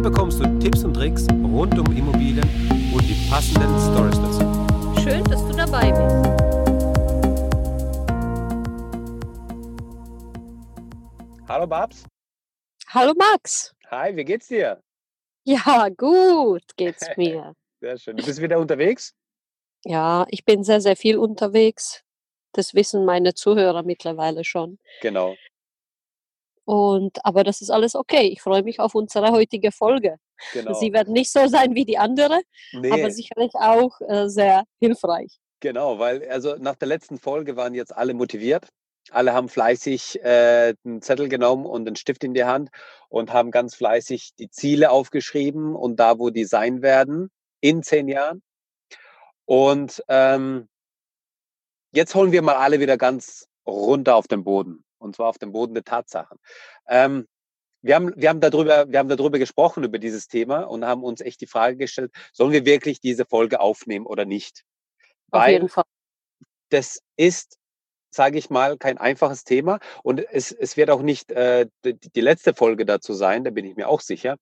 Hier bekommst du Tipps und Tricks rund um Immobilien und die passenden Stories dazu. Schön, dass du dabei bist. Hallo Babs. Hallo Max. Hi, wie geht's dir? Ja, gut geht's mir. Sehr schön. Du bist wieder unterwegs? Ja, ich bin sehr, sehr viel unterwegs. Das wissen meine Zuhörer mittlerweile schon. Genau. Und aber das ist alles okay. Ich freue mich auf unsere heutige Folge. Genau. Sie wird nicht so sein wie die andere, Nee, aber sicherlich auch äh, sehr hilfreich. genau, weil also nach der letzten Folge waren jetzt alle motiviert. Alle haben fleißig äh, einen Zettel genommen und einen Stift in die Hand und haben ganz fleißig die Ziele aufgeschrieben und da, wo die sein werden in zehn Jahren. Und ähm, jetzt holen wir mal alle wieder ganz runter auf den Boden und zwar auf den Boden der Tatsachen. Ähm, wir haben, wir, haben darüber, wir haben darüber gesprochen, über dieses Thema und haben uns echt die Frage gestellt, sollen wir wirklich diese Folge aufnehmen oder nicht? Auf Weil jeden Fall. das ist, sage ich mal, kein einfaches Thema und es, es wird auch nicht äh, die, die letzte Folge dazu sein, da bin ich mir auch sicher.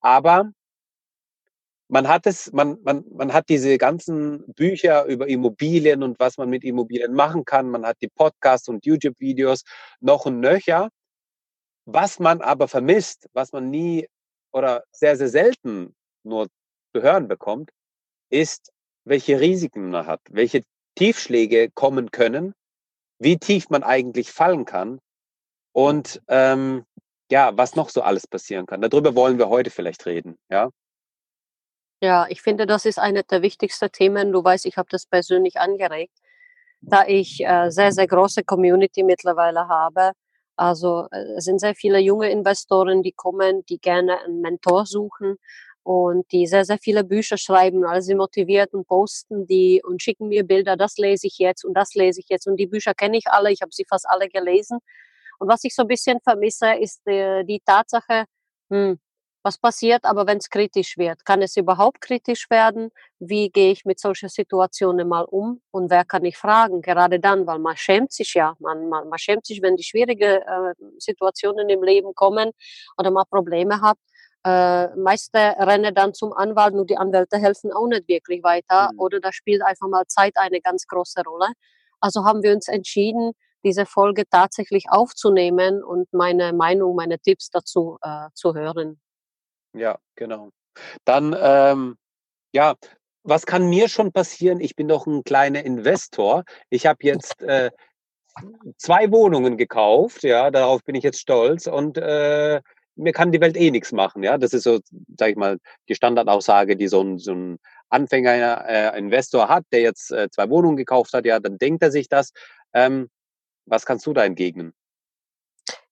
Aber man hat es, man, man, man hat diese ganzen Bücher über Immobilien und was man mit Immobilien machen kann. Man hat die Podcasts und YouTube-Videos noch und nöcher. Was man aber vermisst, was man nie oder sehr, sehr selten nur zu hören bekommt, ist, welche Risiken man hat, welche Tiefschläge kommen können, wie tief man eigentlich fallen kann und ähm, ja, was noch so alles passieren kann. Darüber wollen wir heute vielleicht reden. Ja, Ja, ich finde, das ist eine der wichtigsten Themen. Du weißt, ich habe das persönlich angeregt, da ich äh, sehr, sehr große Community mittlerweile habe. Also äh, es sind sehr viele junge Investoren, die kommen, die gerne einen Mentor suchen und die sehr, sehr viele Bücher schreiben, also sie motiviert und posten die und schicken mir Bilder, das lese ich jetzt und das lese ich jetzt. Und die Bücher kenne ich alle, ich habe sie fast alle gelesen. Und was ich so ein bisschen vermisse, ist äh, die Tatsache, hm, was passiert aber, wenn es kritisch wird? Kann es überhaupt kritisch werden? Wie gehe ich mit solchen Situationen mal um? Und wer kann ich fragen? Gerade dann, weil man schämt sich ja. Man, man, man schämt sich, wenn die schwierigen äh, Situationen im Leben kommen oder man Probleme hat. Äh, meiste rennen dann zum Anwalt, nur die Anwälte helfen auch nicht wirklich weiter. Mhm. Oder da spielt einfach mal Zeit eine ganz große Rolle. Also haben wir uns entschieden, diese Folge tatsächlich aufzunehmen und meine Meinung, meine Tipps dazu äh, zu hören. Ja, genau. Dann, ähm, ja, was kann mir schon passieren? Ich bin doch ein kleiner Investor. Ich habe jetzt äh, zwei Wohnungen gekauft, ja, darauf bin ich jetzt stolz und äh, mir kann die Welt eh nichts machen, ja. Das ist so, sag ich mal, die Standardaussage, die so ein, so ein Anfänger, äh, Investor hat, der jetzt äh, zwei Wohnungen gekauft hat, ja, dann denkt er sich das. Ähm, was kannst du da entgegnen?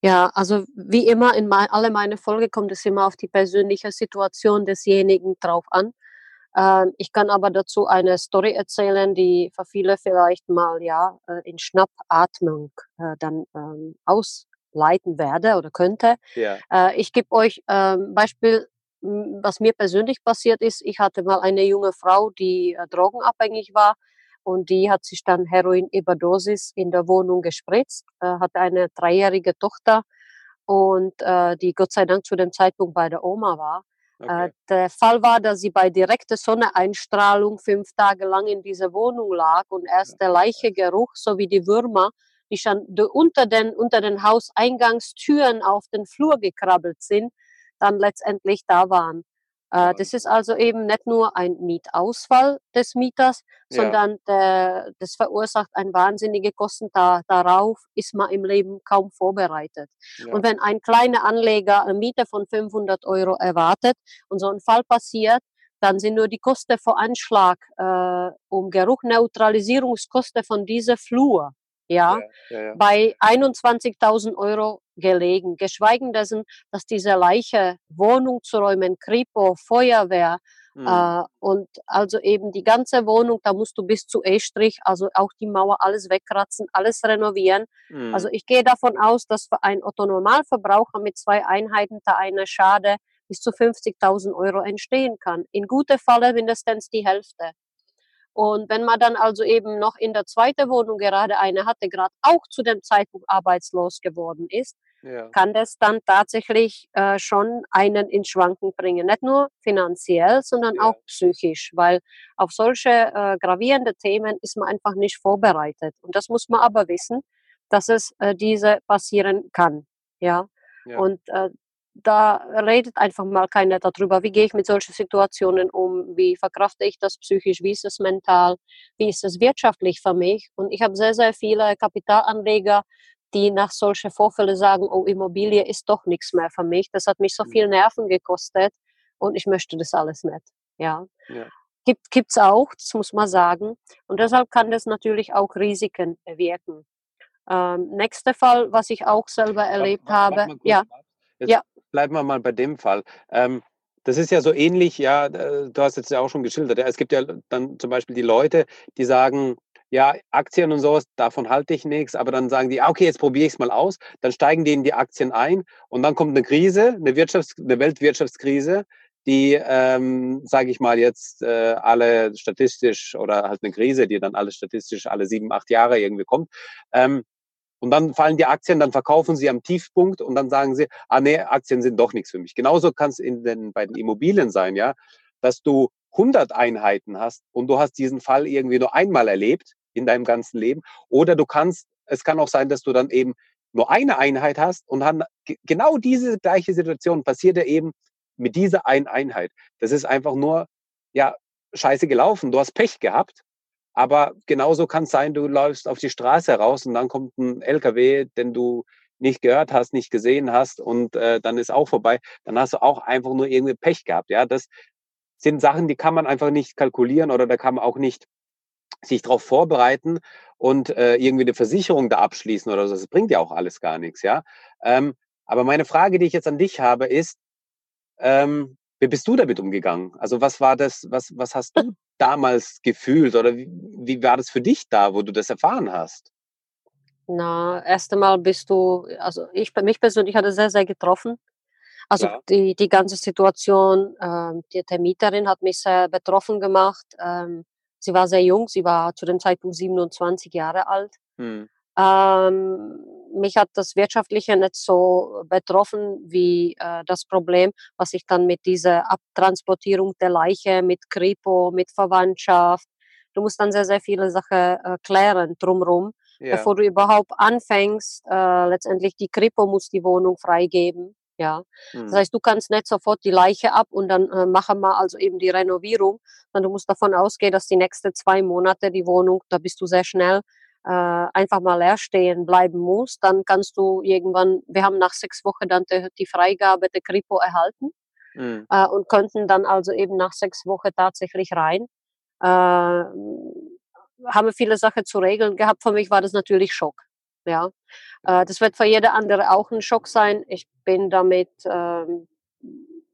Ja, also wie immer in mei alle meine Folgen kommt es immer auf die persönliche Situation desjenigen drauf an. Ähm, ich kann aber dazu eine Story erzählen, die für viele vielleicht mal ja äh, in Schnappatmung äh, dann ähm, ausleiten werde oder könnte. Ja, Äh, ich gebe euch ähm, Beispiel, was mir persönlich passiert ist. Ich hatte mal eine junge Frau, die äh, drogenabhängig war und die hat sich dann Heroin-Überdosis in der Wohnung gespritzt, äh, hatte eine dreijährige Tochter und äh, die Gott sei Dank zu dem Zeitpunkt bei der Oma war. Äh, okay. der Fall war, dass sie bei direkter Sonneneinstrahlung fünf Tage lang in dieser Wohnung lag und erst der Leichegeruch sowie die Würmer, die schon unter den, unter den Hauseingangstüren auf den Flur gekrabbelt sind, dann letztendlich da waren. Äh, das ist also eben nicht nur ein Mietausfall des Mieters, Ja, sondern der, das verursacht ein wahnsinnige Kosten. Da, darauf ist man im Leben kaum vorbereitet. ja, Und wenn ein kleiner Anleger eine Miete von 500 Euro erwartet und so ein Fall passiert, dann sind nur die Kosten vor Anschlag äh, um Geruchneutralisierungskosten von dieser Flur ja, ja, ja, bei 21.000 Euro gelegen. Geschweigen dessen, dass diese Leiche Wohnung zu räumen, Kripo, Feuerwehr Mhm. äh, und also eben die ganze Wohnung, da musst du bis zu E-Strich, also auch die Mauer, alles wegkratzen, alles renovieren. Also Mhm. ich gehe davon aus, dass für einen Otto-Normalverbraucher mit zwei Einheiten da eine Schade bis zu 50.000 Euro entstehen kann. In guter Falle mindestens die Hälfte. Und wenn man dann also eben noch in der zweiten Wohnung gerade eine hatte, gerade auch zu dem Zeitpunkt arbeitslos geworden ist, ja. kann das dann tatsächlich äh, schon einen ins Schwanken bringen. Nicht nur finanziell, sondern ja. auch psychisch, weil auf solche äh, gravierende Themen ist man einfach nicht vorbereitet. Und das muss man aber wissen, dass es äh, diese passieren kann. Ja. ja. Und äh, da redet einfach mal keiner darüber, wie gehe ich mit solchen Situationen um, wie verkrafte ich das psychisch, wie ist es mental, wie ist es wirtschaftlich für mich. Und ich habe sehr, sehr viele Kapitalanleger, die nach solchen Vorfällen sagen, oh, Immobilie ist doch nichts mehr für mich, das hat mich so viel mhm. Nerven gekostet und ich möchte das alles nicht. Ja. ja. Gibt es auch, das muss man sagen. Und deshalb kann das natürlich auch Risiken wirken. Ähm, nächster Fall, was ich auch selber erlebt warte, warte, habe. ja. ja bleiben wir mal bei dem Fall. Ähm, das ist ja so ähnlich, ja, du hast jetzt ja auch schon geschildert. Ja, es gibt ja dann zum Beispiel die Leute, die sagen, ja, Aktien und sowas, davon halte ich nichts, aber dann sagen die, ah, okay, jetzt probiere ich es mal aus, dann steigen die in die Aktien ein und dann kommt eine Krise, eine, Wirtschafts-, eine Weltwirtschaftskrise, die, ähm, sage ich mal jetzt, äh, alle statistisch oder halt eine Krise, die dann alle statistisch alle sieben, acht Jahre irgendwie kommt. Ähm, und dann fallen die Aktien, dann verkaufen sie am Tiefpunkt und dann sagen sie, ah nee, Aktien sind doch nichts für mich. Genauso kann es in den, bei den Immobilien sein, ja, dass du 100 Einheiten hast und du hast diesen Fall irgendwie nur einmal erlebt in deinem ganzen Leben. Oder du kannst, es kann auch sein, dass du dann eben nur eine Einheit hast und dann genau diese gleiche Situation passiert ja eben mit dieser einen Einheit. Das ist einfach nur, ja, scheiße gelaufen. Du hast Pech gehabt aber genauso kann es sein, du läufst auf die Straße raus und dann kommt ein LKW, den du nicht gehört hast, nicht gesehen hast und äh, dann ist auch vorbei. Dann hast du auch einfach nur irgendwie Pech gehabt. Ja, das sind Sachen, die kann man einfach nicht kalkulieren oder da kann man auch nicht sich darauf vorbereiten und äh, irgendwie eine Versicherung da abschließen oder so. Das bringt ja auch alles gar nichts. Ja, ähm, aber meine Frage, die ich jetzt an dich habe, ist, ähm, wie bist du damit umgegangen? Also was war das, was, was hast du damals gefühlt oder wie, wie war das für dich da, wo du das erfahren hast? Na, erst einmal bist du, also ich, mich persönlich hat es sehr, sehr getroffen. Also die, die ganze Situation, ähm, die, der Mieterin hat mich sehr betroffen gemacht. Ähm, sie war sehr jung, sie war zu dem Zeitpunkt 27 Jahre alt. Hm. Ähm, mich hat das Wirtschaftliche nicht so betroffen wie äh, das Problem, was ich dann mit dieser Abtransportierung der Leiche, mit Kripo, mit Verwandtschaft, du musst dann sehr, sehr viele Sachen äh, klären drumherum, ja. bevor du überhaupt anfängst. Äh, letztendlich die Kripo muss die Wohnung freigeben. Ja, das heißt, du kannst nicht sofort die Leiche ab und dann äh, machen wir also eben die Renovierung, sondern du musst davon ausgehen, dass die nächsten zwei Monate die Wohnung, da bist du sehr schnell, äh, einfach mal leer stehen bleiben muss, dann kannst du irgendwann, wir haben nach sechs Wochen dann die, die Freigabe der Kripo erhalten mhm. äh, und konnten dann also eben nach sechs Wochen tatsächlich rein. Äh, haben wir viele Sachen zu regeln gehabt. Für mich war das natürlich Schock. Ja, äh, das wird für jede andere auch ein Schock sein. Ich bin damit, ähm,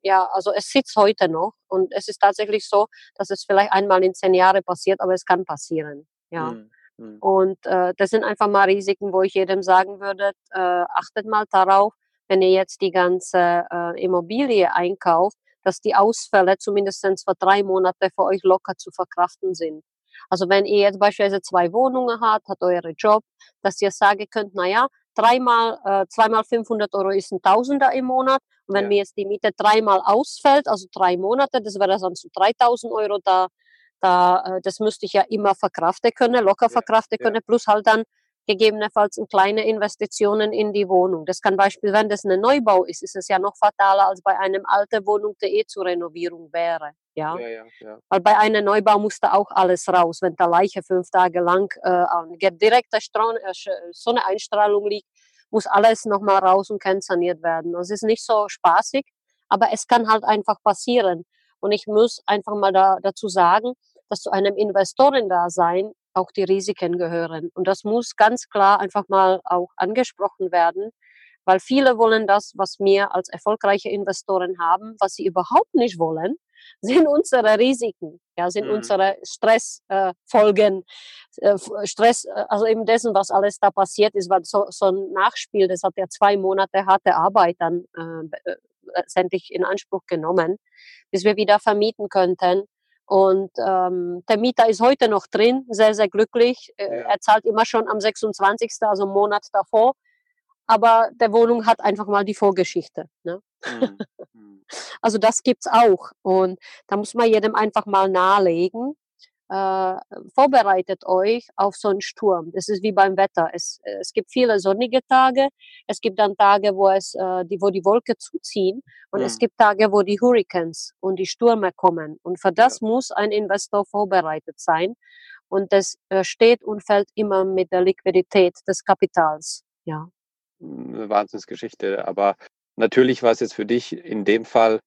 ja, also es sitzt heute noch und es ist tatsächlich so, dass es vielleicht einmal in zehn Jahren passiert, aber es kann passieren. Ja. Mhm. Mhm. Und äh, das sind einfach mal Risiken, wo ich jedem sagen würde, äh, achtet mal darauf, wenn ihr jetzt die ganze äh, Immobilie einkauft, dass die Ausfälle zumindest für drei Monate für euch locker zu verkraften sind. Also wenn ihr jetzt beispielsweise zwei Wohnungen habt, hat eure Job, dass ihr sagen könnt, naja, dreimal, äh, zweimal 500 Euro ist ein Tausender im Monat. Und wenn ja. mir jetzt die Miete dreimal ausfällt, also drei Monate, das wäre dann zu 3000 Euro, da da, äh, das müsste ich ja immer verkraften können, locker verkraften können, plus halt dann gegebenenfalls kleine Investitionen in die Wohnung. Das kann beispielsweise, wenn das ein Neubau ist, ist es ja noch fataler als bei einem alten Wohnung, der eh zur Renovierung wäre. Ja? Ja, ja, ja. Weil bei einem Neubau muss da auch alles raus. Wenn der Leiche fünf Tage lang äh, an direkter äh, Sonneneinstrahlung liegt, muss alles nochmal raus und kann saniert werden. Das ist nicht so spaßig, aber es kann halt einfach passieren. Und ich muss einfach mal da, dazu sagen, dass zu einem Investorendasein auch die Risiken gehören. Und das muss ganz klar einfach mal auch angesprochen werden, weil viele wollen das, was wir als erfolgreiche Investoren haben, was sie überhaupt nicht wollen, sind unsere Risiken, ja, sind mhm. unsere Stressfolgen, äh, äh, Stress, äh, also eben dessen, was alles da passiert ist, weil so, so ein Nachspiel, das hat ja zwei Monate harte Arbeit dann äh, letztendlich in Anspruch genommen, bis wir wieder vermieten könnten. Und ähm, der Mieter ist heute noch drin, sehr, sehr glücklich. Äh, ja. Er zahlt immer schon am 26., also einen Monat davor. Aber der Wohnung hat einfach mal die Vorgeschichte. Ne? Mhm. mhm. Also das gibt's auch. Und da muss man jedem einfach mal nahelegen, äh, vorbereitet euch auf so einen Sturm. Das ist wie beim Wetter. Es, es gibt viele sonnige Tage, es gibt dann Tage, wo, es, äh, die, wo die Wolke zuziehen und mhm. es gibt Tage, wo die Hurricanes und die Stürme kommen. Und für das ja. muss ein Investor vorbereitet sein. Und das äh, steht und fällt immer mit der Liquidität des Kapitals. Ja. Eine Wahnsinnsgeschichte. Aber natürlich war es jetzt für dich in dem Fall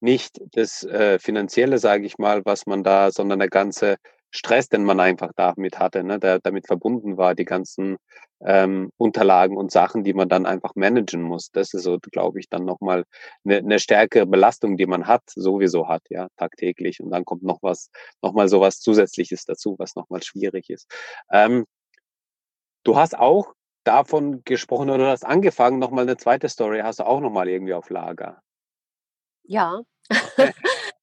nicht das äh, Finanzielle, sage ich mal, was man da, sondern der ganze Stress, den man einfach damit hatte, ne, der damit verbunden war, die ganzen ähm, Unterlagen und Sachen, die man dann einfach managen muss. Das ist so, glaube ich, dann nochmal eine, eine stärkere Belastung, die man hat, sowieso hat, ja, tagtäglich. Und dann kommt noch was, nochmal so was Zusätzliches dazu, was nochmal schwierig ist. Ähm, du hast auch davon gesprochen oder hast angefangen, nochmal eine zweite Story, hast du auch nochmal irgendwie auf Lager. Ja.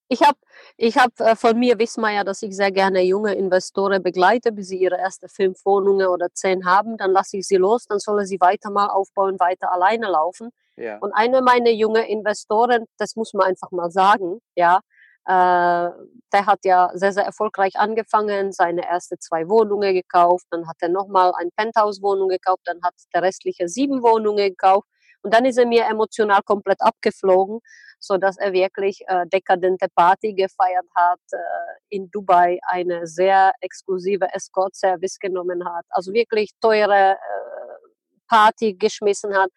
ich habe ich hab, äh, von mir wissen wir ja, dass ich sehr gerne junge Investoren begleite, bis sie ihre erste fünf Wohnungen oder zehn haben. Dann lasse ich sie los, dann sollen sie weiter mal aufbauen, weiter alleine laufen. Ja. Und eine meiner jungen Investoren, das muss man einfach mal sagen, ja, äh, der hat ja sehr, sehr erfolgreich angefangen, seine erste zwei Wohnungen gekauft, dann hat er nochmal ein Penthouse-Wohnung gekauft, dann hat der restliche sieben Wohnungen gekauft und dann ist er mir emotional komplett abgeflogen, so dass er wirklich äh, dekadente Party gefeiert hat, äh, in Dubai eine sehr exklusive Escort-Service genommen hat, also wirklich teure äh, Party geschmissen hat,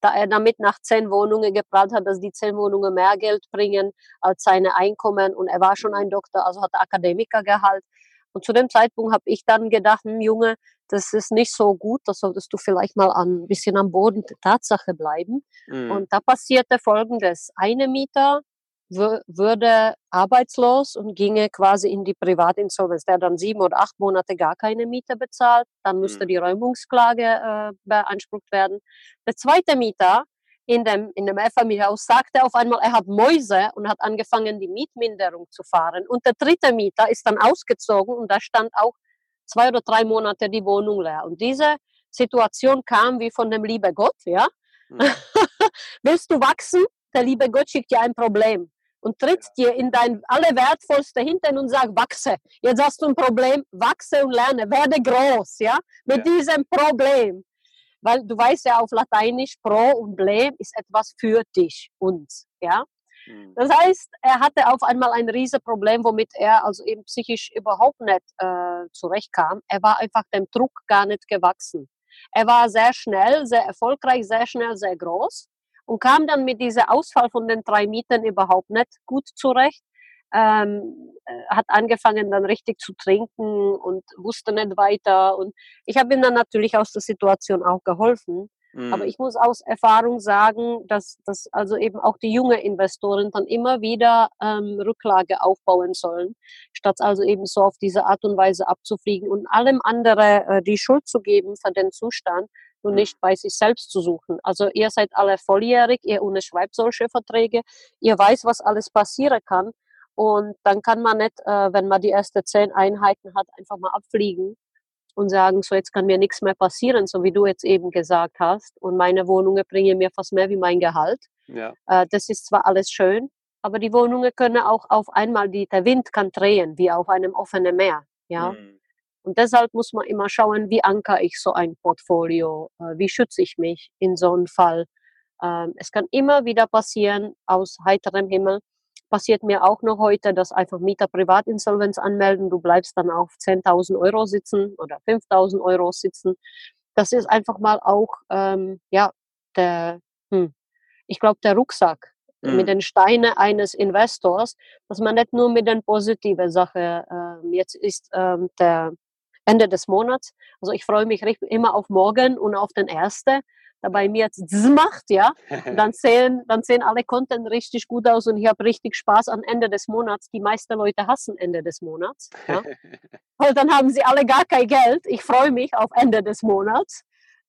da er damit nach zehn Wohnungen geplant hat, dass die zehn Wohnungen mehr Geld bringen als seine Einkommen und er war schon ein Doktor, also hat Akademikergehalt. Und zu dem Zeitpunkt habe ich dann gedacht, hm, Junge, das ist nicht so gut, da solltest du vielleicht mal ein bisschen am Boden der Tatsache bleiben. Mhm. Und da passierte Folgendes. Eine Mieter würde arbeitslos und ginge quasi in die Privatinsolvenz, der dann sieben oder acht Monate gar keine Miete bezahlt. Dann müsste mhm. die Räumungsklage äh, beansprucht werden. Der zweite Mieter in dem, in dem Mehrfamilienhaus sagte auf einmal, er hat Mäuse und hat angefangen, die Mietminderung zu fahren. Und der dritte Mieter ist dann ausgezogen und da stand auch zwei oder drei Monate die Wohnung leer. Und diese Situation kam wie von dem liebe Gott, ja. Mhm. Willst du wachsen? Der liebe Gott schickt dir ein Problem und tritt dir in dein allerwertvollste Hintern und sagt, wachse. Jetzt hast du ein Problem, wachse und lerne, werde groß, ja, mit ja. diesem Problem. Weil du weißt ja auf Lateinisch, pro und blem ist etwas für dich, uns, ja. Mhm. Das heißt, er hatte auf einmal ein riesiges Problem, womit er also eben psychisch überhaupt nicht äh, zurechtkam. Er war einfach dem Druck gar nicht gewachsen. Er war sehr schnell, sehr erfolgreich, sehr schnell, sehr groß und kam dann mit diesem Ausfall von den drei Mieten überhaupt nicht gut zurecht. Ähm, äh, hat angefangen dann richtig zu trinken und wusste nicht weiter. Und ich habe ihm dann natürlich aus der Situation auch geholfen. Mhm. Aber ich muss aus Erfahrung sagen, dass, dass also eben auch die jungen Investoren dann immer wieder ähm, Rücklage aufbauen sollen, statt also eben so auf diese Art und Weise abzufliegen und allem andere äh, die Schuld zu geben für den Zustand und nicht bei sich selbst zu suchen. Also ihr seid alle volljährig, ihr unterschreibt solche Verträge, ihr weiß, was alles passieren kann. Und dann kann man nicht, äh, wenn man die ersten zehn Einheiten hat, einfach mal abfliegen und sagen, so jetzt kann mir nichts mehr passieren, so wie du jetzt eben gesagt hast. Und meine Wohnungen bringen mir fast mehr wie mein Gehalt. Ja. Äh, das ist zwar alles schön, aber die Wohnungen können auch auf einmal, die, der Wind kann drehen, wie auf einem offenen Meer. Ja. Mhm. Und deshalb muss man immer schauen, wie anker ich so ein Portfolio, äh, wie schütze ich mich in so einem Fall. Ähm, es kann immer wieder passieren, aus heiterem Himmel, passiert mir auch noch heute, dass einfach Mieter Privatinsolvenz anmelden, du bleibst dann auf 10.000 Euro sitzen oder 5.000 Euro sitzen. Das ist einfach mal auch, ähm, ja, der, hm, ich glaube, der Rucksack mhm. mit den Steinen eines Investors, dass man nicht nur mit den positiven Sachen, äh, jetzt ist ähm, der Ende des Monats, also ich freue mich immer auf morgen und auf den ersten, da bei mir jetzt macht, ja, und dann sehen, dann sehen alle Content richtig gut aus und ich habe richtig Spaß am Ende des Monats. Die meisten Leute hassen Ende des Monats. Ja. Und dann haben sie alle gar kein Geld. Ich freue mich auf Ende des Monats.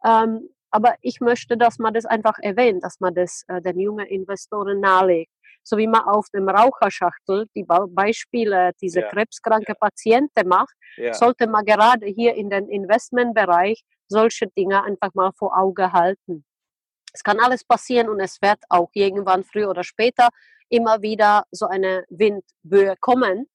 Ähm, Aber ich möchte, dass man das einfach erwähnt, dass man das äh, den jungen Investoren nahelegt. So wie man auf dem Raucherschachtel die Beispiele dieser Ja, krebskranke ja. Patienten macht, Ja, sollte man gerade hier in den Investmentbereich solche Dinge einfach mal vor Auge halten. Es kann alles passieren und es wird auch irgendwann früher oder später immer wieder so eine Windböe kommen,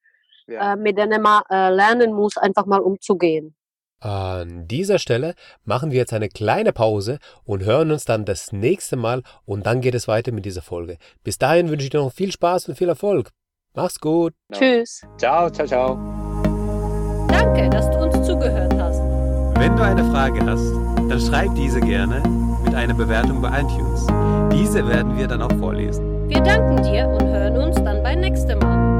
ja. äh, mit denen man äh, lernen muss, einfach mal umzugehen. An dieser Stelle machen wir jetzt eine kleine Pause und hören uns dann das nächste Mal und dann geht es weiter mit dieser Folge. Bis dahin wünsche ich dir noch viel Spaß und viel Erfolg. Mach's gut. Tschüss. Ciao, ciao, ciao. Danke, dass du uns zugehört hast. Wenn du eine Frage hast, dann schreib diese gerne mit einer Bewertung bei iTunes. Diese werden wir dann auch vorlesen. Wir danken dir und hören uns dann beim nächsten Mal.